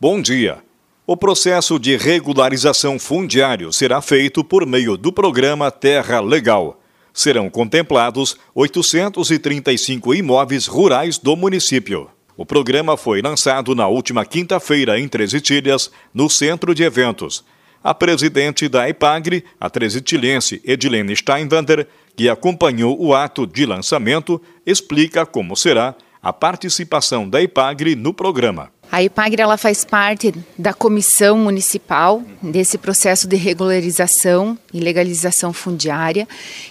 Bom dia. O processo de regularização fundiário será feito por meio do programa Terra Legal. Serão contemplados 835 imóveis rurais do município. O programa foi lançado na última quinta-feira em Três Itilhas, no centro de eventos. A presidente da EPAGRE, a tresitilhense Edilene Steinwander, que acompanhou o ato de lançamento, explica como será a participação da EPAGRE no programa. A IPAGRE ela faz parte da comissão municipal desse processo de regularização e legalização fundiária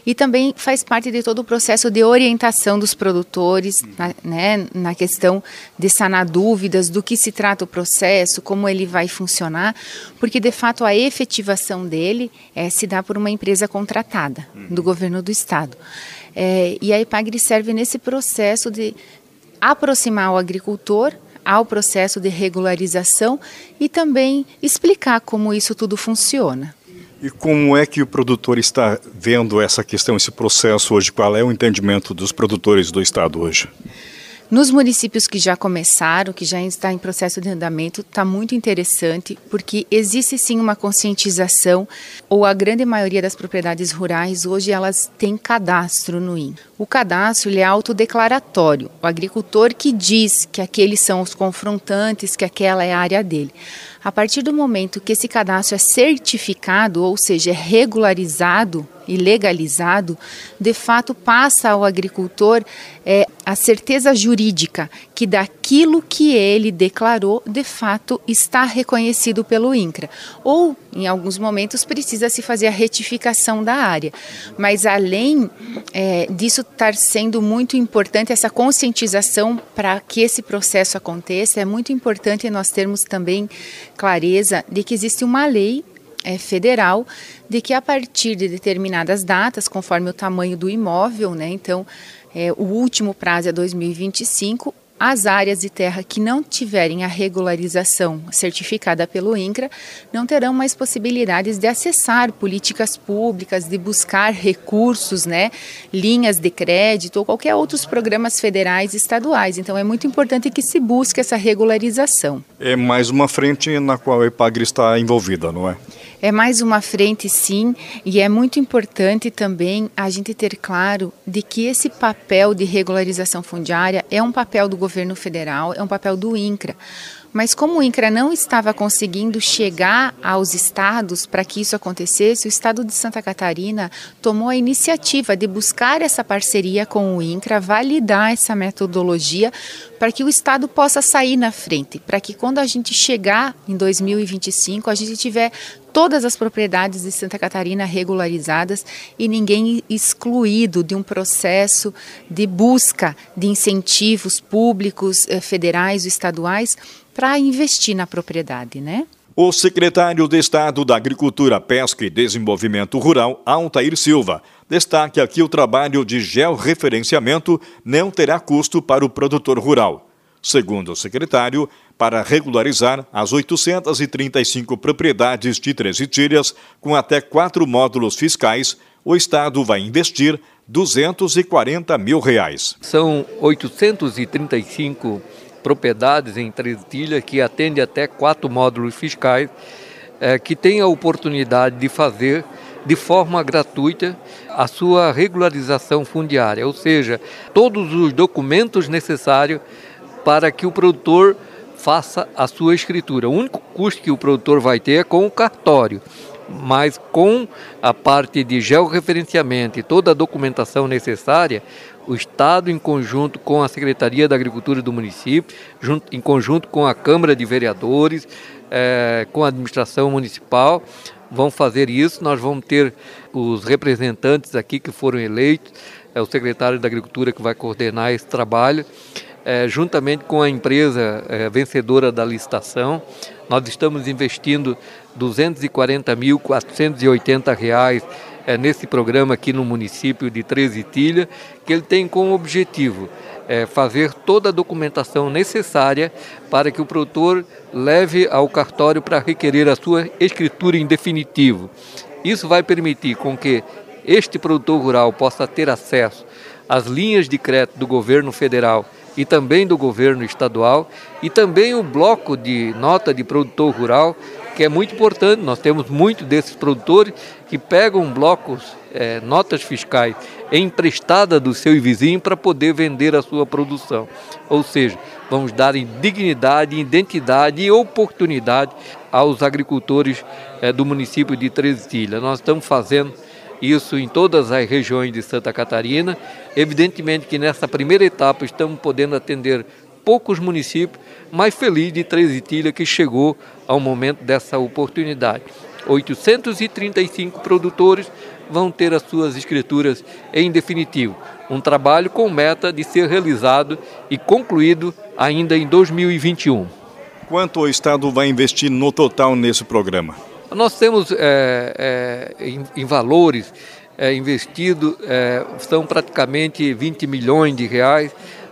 e também faz parte de todo o processo de orientação dos produtores na, né, na questão de sanar dúvidas do que se trata o processo, como ele vai funcionar, porque de fato a efetivação dele é, se dá por uma empresa contratada do governo do estado. É, e a IPAGRE serve nesse processo de aproximar o agricultor ao processo de regularização e também explicar como isso tudo funciona. E como é que o produtor está vendo essa questão, esse processo hoje? Qual é o entendimento dos produtores do estado hoje? Nos municípios que já começaram, que já está em processo de andamento, está muito interessante, porque existe sim uma conscientização, ou a grande maioria das propriedades rurais hoje elas têm cadastro no IN. O cadastro ele é autodeclaratório, o agricultor que diz que aqueles são os confrontantes, que aquela é a área dele. A partir do momento que esse cadastro é certificado, ou seja, é regularizado e legalizado, de fato passa ao agricultor é, a certeza jurídica que daquilo que ele declarou, de fato está reconhecido pelo INCRA. Ou, em alguns momentos, precisa se fazer a retificação da área. Mas além é, disso estar sendo muito importante, essa conscientização para que esse processo aconteça, é muito importante nós termos também clareza de que existe uma lei é, federal de que a partir de determinadas datas, conforme o tamanho do imóvel, né, então é, o último prazo é 2025, as áreas de terra que não tiverem a regularização certificada pelo INCRA não terão mais possibilidades de acessar políticas públicas, de buscar recursos, né, linhas de crédito ou qualquer outros programas federais e estaduais. Então é muito importante que se busque essa regularização. É mais uma frente na qual a EPAGRE está envolvida, não é? É mais uma frente, sim, e é muito importante também a gente ter claro de que esse papel de regularização fundiária é um papel do governo federal, é um papel do INCRA. Mas como o INCRA não estava conseguindo chegar aos estados para que isso acontecesse, o estado de Santa Catarina tomou a iniciativa de buscar essa parceria com o INCRA, validar essa metodologia para que o estado possa sair na frente, para que quando a gente chegar em 2025, a gente tiver todas as propriedades de Santa Catarina regularizadas e ninguém excluído de um processo de busca de incentivos públicos, eh, federais ou estaduais para investir na propriedade, né? O secretário de Estado da Agricultura, Pesca e Desenvolvimento Rural, Altair Silva, destaca que o trabalho de georreferenciamento não terá custo para o produtor rural. Segundo o secretário, para regularizar as 835 propriedades de Três Itilhas com até quatro módulos fiscais, o Estado vai investir 240 mil reais. São 835 propriedades em Três Itilhas que atendem até quatro módulos fiscais é, que têm a oportunidade de fazer de forma gratuita a sua regularização fundiária, ou seja, todos os documentos necessários para que o produtor faça a sua escritura. O único custo que o produtor vai ter é com o cartório, mas com a parte de georreferenciamento e toda a documentação necessária, o Estado, em conjunto com a Secretaria da Agricultura do município, junto, em conjunto com a Câmara de Vereadores, é, com a administração municipal, vão fazer isso. Nós vamos ter os representantes aqui que foram eleitos, é o secretário da Agricultura que vai coordenar esse trabalho é, juntamente com a empresa é, vencedora da licitação, nós estamos investindo R$ 240.480 é, nesse programa aqui no município de Três Itilha, que ele tem como objetivo é, fazer toda a documentação necessária para que o produtor leve ao cartório para requerer a sua escritura em definitivo. Isso vai permitir com que este produtor rural possa ter acesso às linhas de crédito do governo federal e também do governo estadual e também o bloco de nota de produtor rural, que é muito importante. Nós temos muito desses produtores que pegam blocos, é, notas fiscais emprestada do seu vizinho para poder vender a sua produção. Ou seja, vamos dar dignidade, identidade e oportunidade aos agricultores é, do município de Tresilha. Nós estamos fazendo isso em todas as regiões de Santa Catarina. Evidentemente que nessa primeira etapa estamos podendo atender poucos municípios, mas feliz de Tresitilha que chegou ao momento dessa oportunidade. 835 produtores vão ter as suas escrituras em definitivo. Um trabalho com meta de ser realizado e concluído ainda em 2021. Quanto o Estado vai investir no total nesse programa? Nós temos é, é, em, em, valores é, investido, é, são praticamente 20 milhões de reais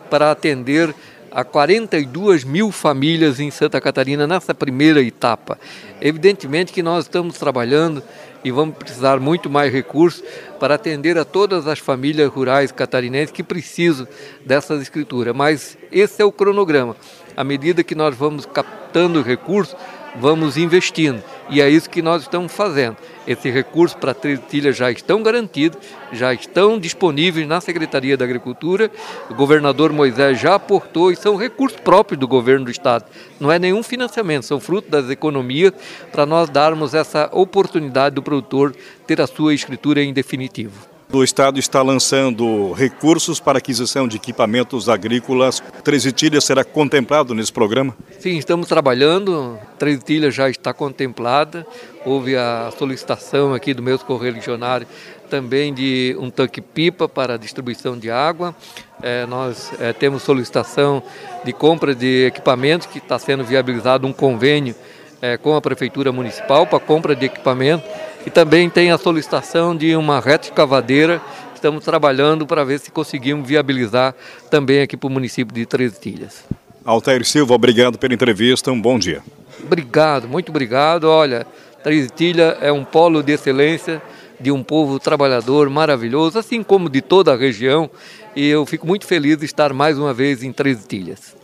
para atender a 42 mil famílias em Santa Catarina nessa primeira etapa. Evidentemente que nós estamos trabalhando e vamos precisar muito mais recursos para atender a todas as famílias rurais catarinenses que precisam dessas escrituras. Mas esse é o cronograma. À medida que nós vamos captando recursos, vamos investindo. E é isso que nós estamos fazendo. Esses recursos para a Tretilha já estão garantidos, já estão disponíveis na Secretaria da Agricultura. O governador Moisés já aportou e são recursos próprios do governo do Estado. Não é nenhum financiamento, são fruto das economias para nós darmos essa oportunidade do produtor ter a sua escritura em definitivo. O Estado está lançando recursos para aquisição de equipamentos agrícolas. Tresitilha será contemplado nesse programa? Sim, estamos trabalhando. Tresitilha já está contemplada. Houve a solicitação aqui do meus correligionários também de um tanque-pipa para distribuição de água. É, nós é, temos solicitação de compra de equipamentos, que está sendo viabilizado um convênio é, com a Prefeitura Municipal para compra de equipamento e também tem a solicitação de uma reta escavadeira. Estamos trabalhando para ver se conseguimos viabilizar também aqui para o município de Três Tilhas. Altair Silva, obrigado pela entrevista. Um bom dia. Obrigado, muito obrigado. Olha, Três Tilhas é um polo de excelência de um povo trabalhador maravilhoso, assim como de toda a região. E eu fico muito feliz de estar mais uma vez em Três Tilhas.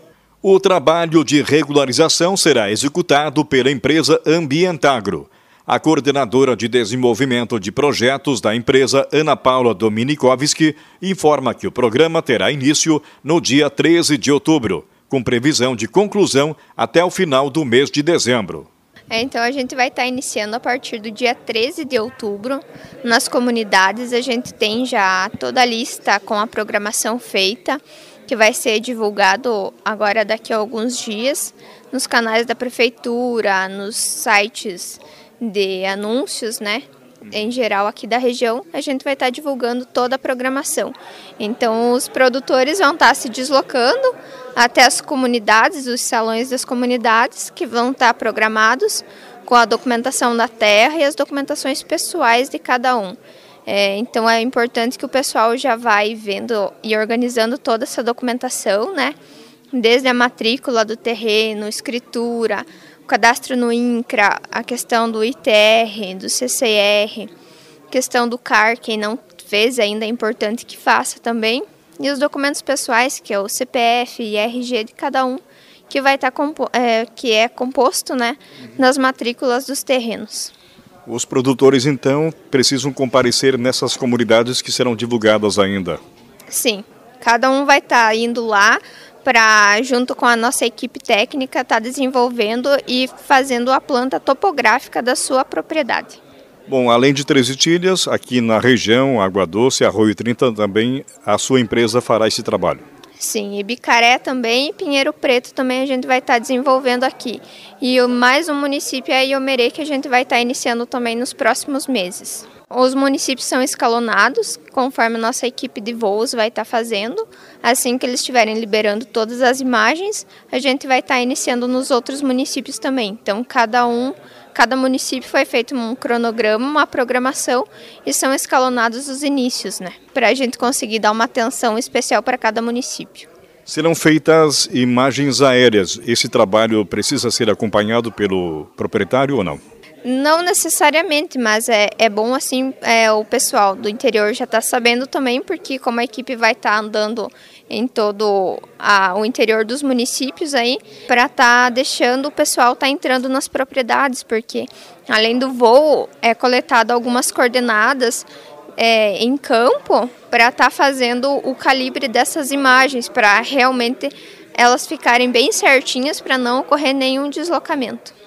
O trabalho de regularização será executado pela empresa Ambientagro. A coordenadora de desenvolvimento de projetos da empresa, Ana Paula Dominikovski, informa que o programa terá início no dia 13 de outubro, com previsão de conclusão até o final do mês de dezembro. É, então a gente vai estar iniciando a partir do dia 13 de outubro. Nas comunidades a gente tem já toda a lista com a programação feita, que vai ser divulgado agora daqui a alguns dias nos canais da prefeitura, nos sites de anúncios, né? Em geral aqui da região, a gente vai estar divulgando toda a programação. Então, os produtores vão estar se deslocando até as comunidades, os salões das comunidades, que vão estar programados com a documentação da terra e as documentações pessoais de cada um. É, então, é importante que o pessoal já vai vendo e organizando toda essa documentação, né? Desde a matrícula do terreno, escritura, cadastro no INCRA, a questão do ITR, do CCR, questão do CAR, quem não fez ainda é importante que faça também, e os documentos pessoais, que é o CPF e RG de cada um, que vai estar tá é, que é composto, né, nas matrículas dos terrenos. Os produtores então precisam comparecer nessas comunidades que serão divulgadas ainda. Sim, cada um vai estar tá indo lá para, junto com a nossa equipe técnica, estar tá desenvolvendo e fazendo a planta topográfica da sua propriedade. Bom, além de Três Itilhas, aqui na região, Água Doce, Arroio 30, também a sua empresa fará esse trabalho. Sim, e Bicaré também e Pinheiro Preto também a gente vai estar tá desenvolvendo aqui. E mais um município é Iomerê que a gente vai estar tá iniciando também nos próximos meses. Os municípios são escalonados, conforme a nossa equipe de voos vai estar tá fazendo. Assim que eles estiverem liberando todas as imagens, a gente vai estar tá iniciando nos outros municípios também. Então, cada um, cada município foi feito um cronograma, uma programação e são escalonados os inícios, né? Para a gente conseguir dar uma atenção especial para cada município. Serão feitas imagens aéreas. Esse trabalho precisa ser acompanhado pelo proprietário ou não? Não necessariamente, mas é, é bom assim é, o pessoal do interior já está sabendo também, porque como a equipe vai estar tá andando em todo a, o interior dos municípios aí, para estar tá deixando o pessoal estar tá entrando nas propriedades, porque além do voo é coletado algumas coordenadas é, em campo para estar tá fazendo o calibre dessas imagens, para realmente elas ficarem bem certinhas para não ocorrer nenhum deslocamento.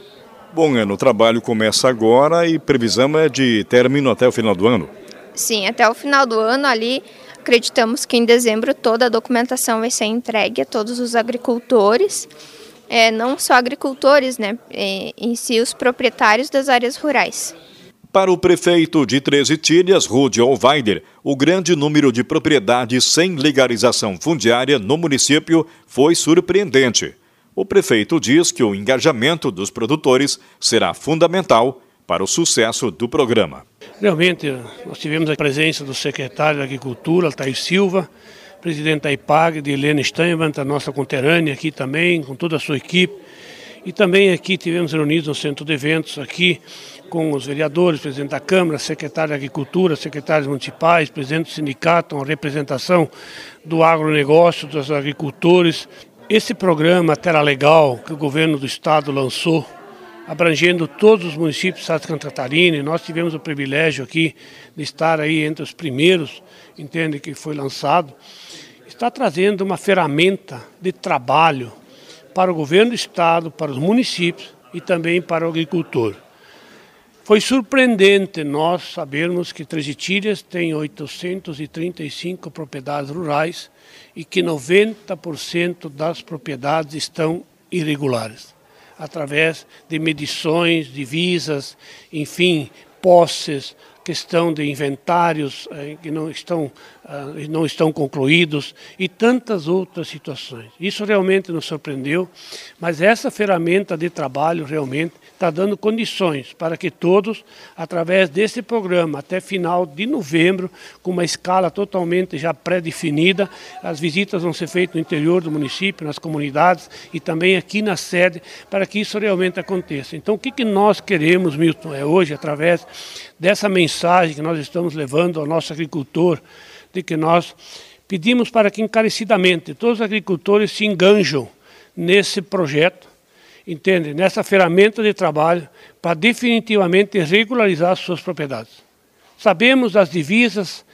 Bom, ano, o trabalho começa agora e previsão é de término até o final do ano? Sim, até o final do ano ali. Acreditamos que em dezembro toda a documentação vai ser entregue a todos os agricultores, é, não só agricultores, né, é, em si os proprietários das áreas rurais. Para o prefeito de Treze Tílias, Rudy Olweider, o grande número de propriedades sem legalização fundiária no município foi surpreendente. O prefeito diz que o engajamento dos produtores será fundamental para o sucesso do programa. Realmente, nós tivemos a presença do secretário da Agricultura, Altair Silva, presidente da IPAG, de Helena Steinwand, a nossa conterânea aqui também, com toda a sua equipe. E também aqui tivemos reunidos no centro de eventos, aqui com os vereadores, presidente da Câmara, secretário da Agricultura, secretários municipais, presidente do sindicato, uma representação do agronegócio, dos agricultores, esse programa Terra Legal que o governo do estado lançou, abrangendo todos os municípios de Santa Catarina, nós tivemos o privilégio aqui de estar aí entre os primeiros, entende, que foi lançado, está trazendo uma ferramenta de trabalho para o governo do estado, para os municípios e também para o agricultor. Foi surpreendente nós sabermos que Tresitílias tem 835 propriedades rurais e que 90% das propriedades estão irregulares, através de medições, divisas, enfim, posses, questão de inventários eh, que não estão, uh, não estão concluídos e tantas outras situações. Isso realmente nos surpreendeu, mas essa ferramenta de trabalho realmente está dando condições para que todos, através desse programa, até final de novembro, com uma escala totalmente já pré-definida, as visitas vão ser feitas no interior do município, nas comunidades e também aqui na sede, para que isso realmente aconteça. Então, o que, que nós queremos, Milton, é hoje, através dessa mensagem que nós estamos levando ao nosso agricultor, de que nós pedimos para que encarecidamente todos os agricultores se enganjam nesse projeto, entende? Nessa ferramenta de trabalho para definitivamente regularizar suas propriedades. Sabemos das divisas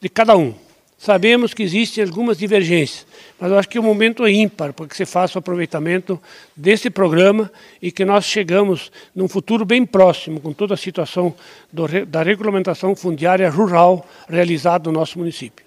de cada um, sabemos que existem algumas divergências, mas eu acho que o momento é ímpar para que se faça o aproveitamento desse programa e que nós chegamos num futuro bem próximo com toda a situação do, da regulamentação fundiária rural realizada no nosso município.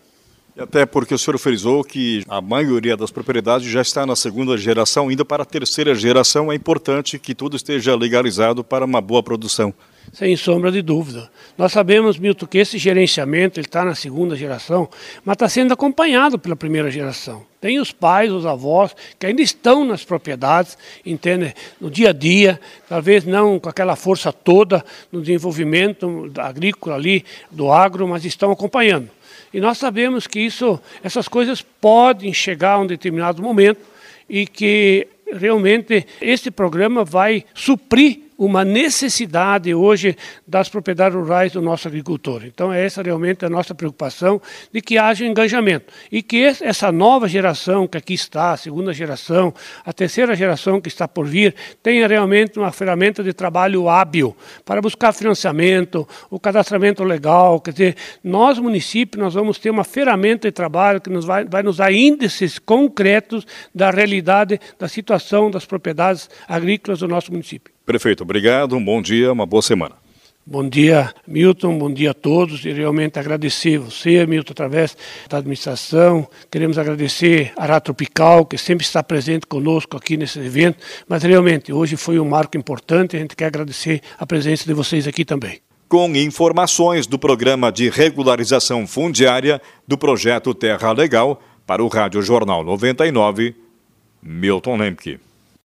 Até porque o senhor frisou que a maioria das propriedades já está na segunda geração, indo para a terceira geração. É importante que tudo esteja legalizado para uma boa produção. Sem sombra de dúvida. Nós sabemos, Milton, que esse gerenciamento está na segunda geração, mas está sendo acompanhado pela primeira geração. Tem os pais, os avós, que ainda estão nas propriedades, entende? No dia a dia, talvez não com aquela força toda no desenvolvimento agrícola ali, do agro, mas estão acompanhando. E nós sabemos que isso, essas coisas podem chegar a um determinado momento e que realmente esse programa vai suprir uma necessidade hoje das propriedades rurais do nosso agricultor. Então, é essa realmente a nossa preocupação de que haja engajamento e que essa nova geração que aqui está, a segunda geração, a terceira geração que está por vir, tenha realmente uma ferramenta de trabalho hábil para buscar financiamento, o cadastramento legal. Quer dizer, nós, municípios, nós vamos ter uma ferramenta de trabalho que nos vai, vai nos dar índices concretos da realidade da situação das propriedades agrícolas do nosso município. Prefeito, obrigado, um bom dia, uma boa semana. Bom dia, Milton, bom dia a todos e realmente agradecer você, Milton, através da administração. Queremos agradecer a Tropical, que sempre está presente conosco aqui nesse evento, mas realmente hoje foi um marco importante, a gente quer agradecer a presença de vocês aqui também. Com informações do programa de regularização fundiária do projeto Terra Legal, para o Rádio Jornal 99, Milton Lemke.